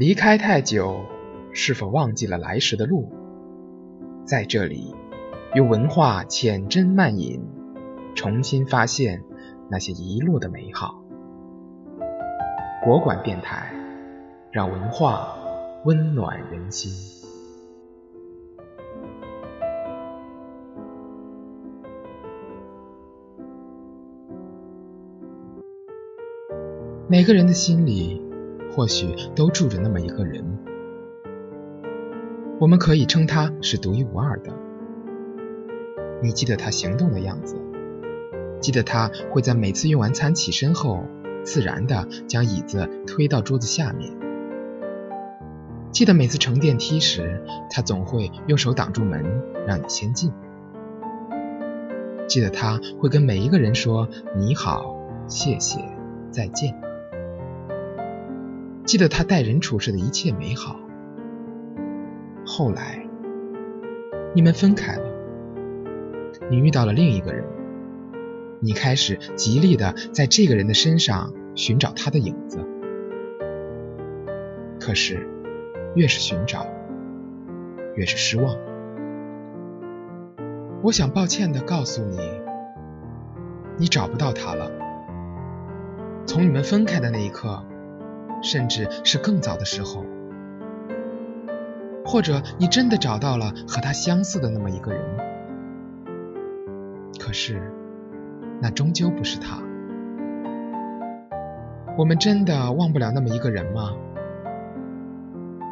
离开太久，是否忘记了来时的路？在这里，用文化浅斟慢饮，重新发现那些遗落的美好。国馆电台，让文化温暖人心。每个人的心里。或许都住着那么一个人，我们可以称他是独一无二的。你记得他行动的样子，记得他会在每次用完餐起身后，自然的将椅子推到桌子下面。记得每次乘电梯时，他总会用手挡住门，让你先进。记得他会跟每一个人说你好、谢谢、再见。记得他待人处事的一切美好。后来，你们分开了，你遇到了另一个人，你开始极力的在这个人的身上寻找他的影子。可是，越是寻找，越是失望。我想抱歉的告诉你，你找不到他了。从你们分开的那一刻。甚至是更早的时候，或者你真的找到了和他相似的那么一个人，可是那终究不是他。我们真的忘不了那么一个人吗？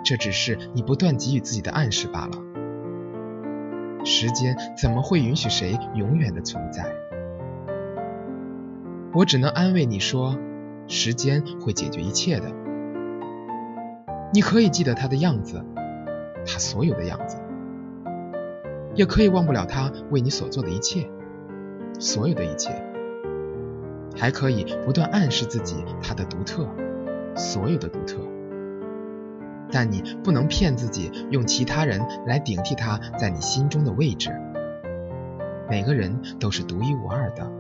这只是你不断给予自己的暗示罢了。时间怎么会允许谁永远的存在？我只能安慰你说。时间会解决一切的。你可以记得他的样子，他所有的样子，也可以忘不了他为你所做的一切，所有的一切，还可以不断暗示自己他的独特，所有的独特。但你不能骗自己，用其他人来顶替他在你心中的位置。每个人都是独一无二的，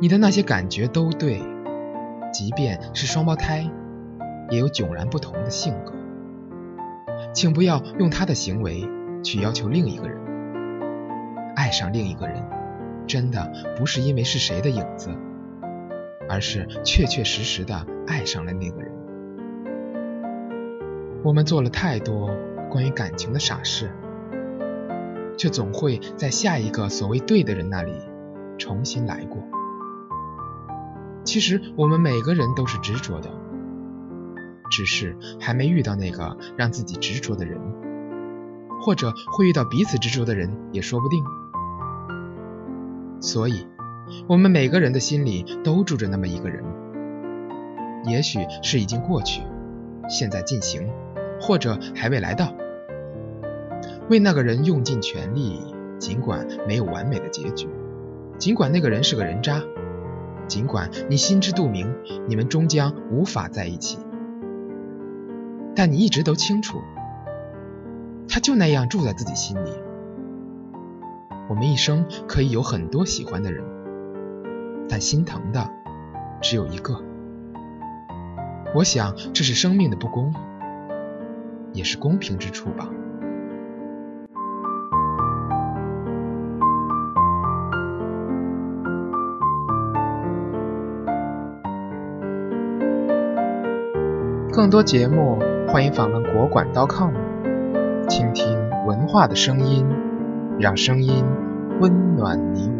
你的那些感觉都对。即便是双胞胎，也有迥然不同的性格。请不要用他的行为去要求另一个人。爱上另一个人，真的不是因为是谁的影子，而是确确实实的爱上了那个人。我们做了太多关于感情的傻事，却总会在下一个所谓对的人那里重新来过。其实我们每个人都是执着的，只是还没遇到那个让自己执着的人，或者会遇到彼此执着的人也说不定。所以，我们每个人的心里都住着那么一个人，也许是已经过去，现在进行，或者还未来到。为那个人用尽全力，尽管没有完美的结局，尽管那个人是个人渣。尽管你心知肚明，你们终将无法在一起，但你一直都清楚，他就那样住在自己心里。我们一生可以有很多喜欢的人，但心疼的只有一个。我想这是生命的不公，也是公平之处吧。更多节目，欢迎访问国馆 .com，倾听文化的声音，让声音温暖你我。